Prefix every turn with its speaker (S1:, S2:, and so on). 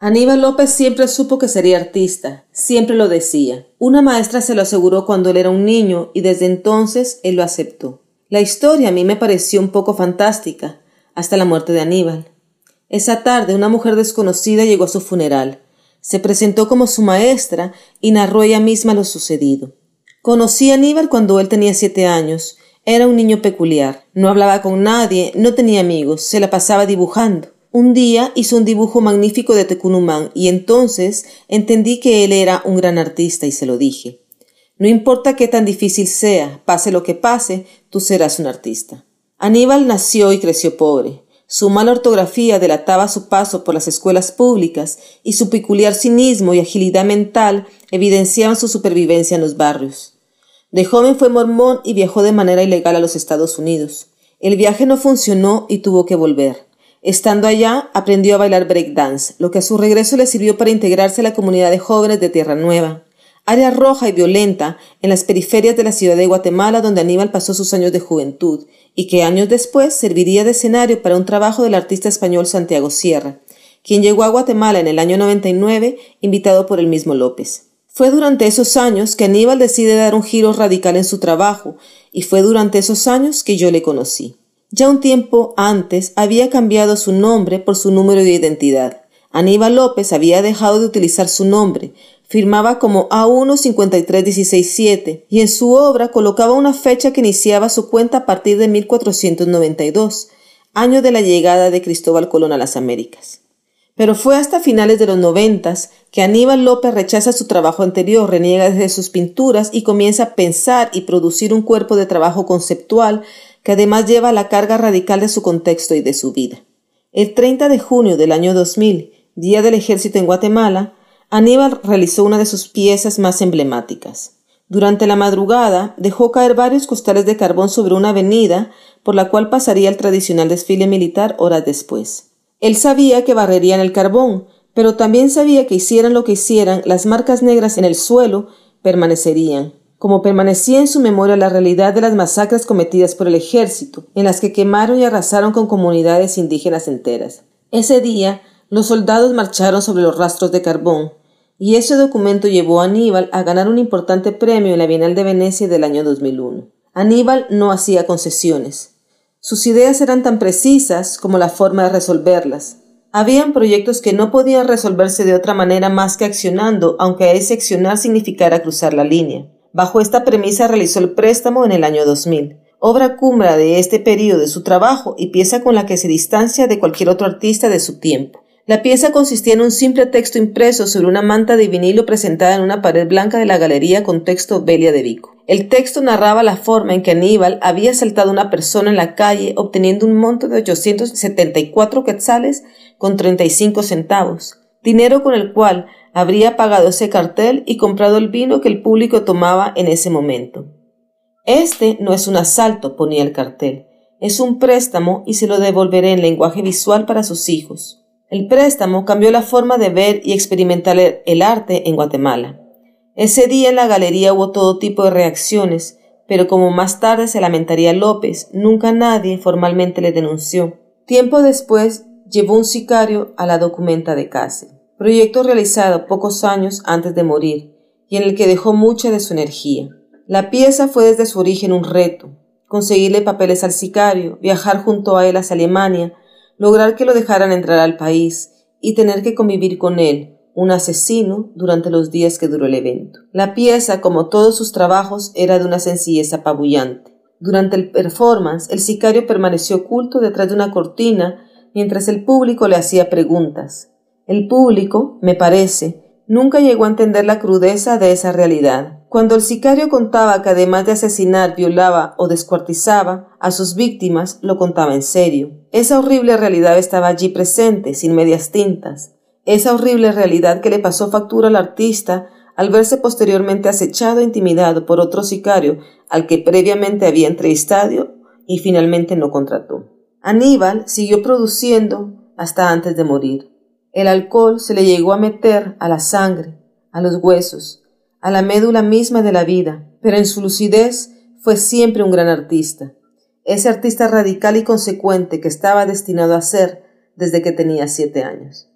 S1: Aníbal López siempre supo que sería artista, siempre lo decía. Una maestra se lo aseguró cuando él era un niño y desde entonces él lo aceptó. La historia a mí me pareció un poco fantástica, hasta la muerte de Aníbal. Esa tarde una mujer desconocida llegó a su funeral. Se presentó como su maestra y narró ella misma lo sucedido. Conocí a Aníbal cuando él tenía siete años. Era un niño peculiar. No hablaba con nadie, no tenía amigos, se la pasaba dibujando. Un día hizo un dibujo magnífico de Tecunumán y entonces entendí que él era un gran artista y se lo dije. No importa qué tan difícil sea, pase lo que pase, tú serás un artista. Aníbal nació y creció pobre. Su mala ortografía delataba su paso por las escuelas públicas y su peculiar cinismo y agilidad mental evidenciaban su supervivencia en los barrios. De joven fue mormón y viajó de manera ilegal a los Estados Unidos. El viaje no funcionó y tuvo que volver. Estando allá, aprendió a bailar breakdance, lo que a su regreso le sirvió para integrarse a la comunidad de jóvenes de Tierra Nueva, área roja y violenta en las periferias de la ciudad de Guatemala donde Aníbal pasó sus años de juventud y que años después serviría de escenario para un trabajo del artista español Santiago Sierra, quien llegó a Guatemala en el año 99 invitado por el mismo López. Fue durante esos años que Aníbal decide dar un giro radical en su trabajo y fue durante esos años que yo le conocí. Ya un tiempo antes había cambiado su nombre por su número de identidad. Aníbal López había dejado de utilizar su nombre, firmaba como A15316-7 y en su obra colocaba una fecha que iniciaba su cuenta a partir de 1492, año de la llegada de Cristóbal Colón a las Américas. Pero fue hasta finales de los noventas que Aníbal López rechaza su trabajo anterior, reniega desde sus pinturas y comienza a pensar y producir un cuerpo de trabajo conceptual que además lleva la carga radical de su contexto y de su vida. El 30 de junio del año 2000, Día del Ejército en Guatemala, Aníbal realizó una de sus piezas más emblemáticas. Durante la madrugada dejó caer varios costales de carbón sobre una avenida por la cual pasaría el tradicional desfile militar horas después. Él sabía que barrerían el carbón, pero también sabía que hicieran lo que hicieran, las marcas negras en el suelo permanecerían, como permanecía en su memoria la realidad de las masacres cometidas por el ejército, en las que quemaron y arrasaron con comunidades indígenas enteras. Ese día, los soldados marcharon sobre los rastros de carbón, y ese documento llevó a Aníbal a ganar un importante premio en la Bienal de Venecia del año 2001. Aníbal no hacía concesiones. Sus ideas eran tan precisas como la forma de resolverlas. Habían proyectos que no podían resolverse de otra manera más que accionando, aunque ese accionar significara cruzar la línea. Bajo esta premisa realizó el préstamo en el año 2000, obra cumbre de este periodo de su trabajo y pieza con la que se distancia de cualquier otro artista de su tiempo. La pieza consistía en un simple texto impreso sobre una manta de vinilo presentada en una pared blanca de la galería con texto Belia de Vico. El texto narraba la forma en que Aníbal había asaltado a una persona en la calle obteniendo un monto de 874 quetzales con 35 centavos, dinero con el cual habría pagado ese cartel y comprado el vino que el público tomaba en ese momento. Este no es un asalto, ponía el cartel, es un préstamo y se lo devolveré en lenguaje visual para sus hijos. El préstamo cambió la forma de ver y experimentar el arte en Guatemala. Ese día en la galería hubo todo tipo de reacciones, pero como más tarde se lamentaría López, nunca nadie formalmente le denunció. Tiempo después llevó un sicario a la documenta de cárcel proyecto realizado pocos años antes de morir y en el que dejó mucha de su energía. La pieza fue desde su origen un reto, conseguirle papeles al sicario, viajar junto a él hacia Alemania, lograr que lo dejaran entrar al país y tener que convivir con él, un asesino, durante los días que duró el evento. La pieza, como todos sus trabajos, era de una sencillez apabullante. Durante el performance, el sicario permaneció oculto detrás de una cortina mientras el público le hacía preguntas. El público, me parece, nunca llegó a entender la crudeza de esa realidad. Cuando el sicario contaba que además de asesinar, violaba o descuartizaba a sus víctimas, lo contaba en serio. Esa horrible realidad estaba allí presente, sin medias tintas. Esa horrible realidad que le pasó factura al artista al verse posteriormente acechado e intimidado por otro sicario al que previamente había entrevistado y finalmente no contrató. Aníbal siguió produciendo hasta antes de morir. El alcohol se le llegó a meter a la sangre, a los huesos, a la médula misma de la vida, pero en su lucidez fue siempre un gran artista, ese artista radical y consecuente que estaba destinado a ser desde que tenía siete años.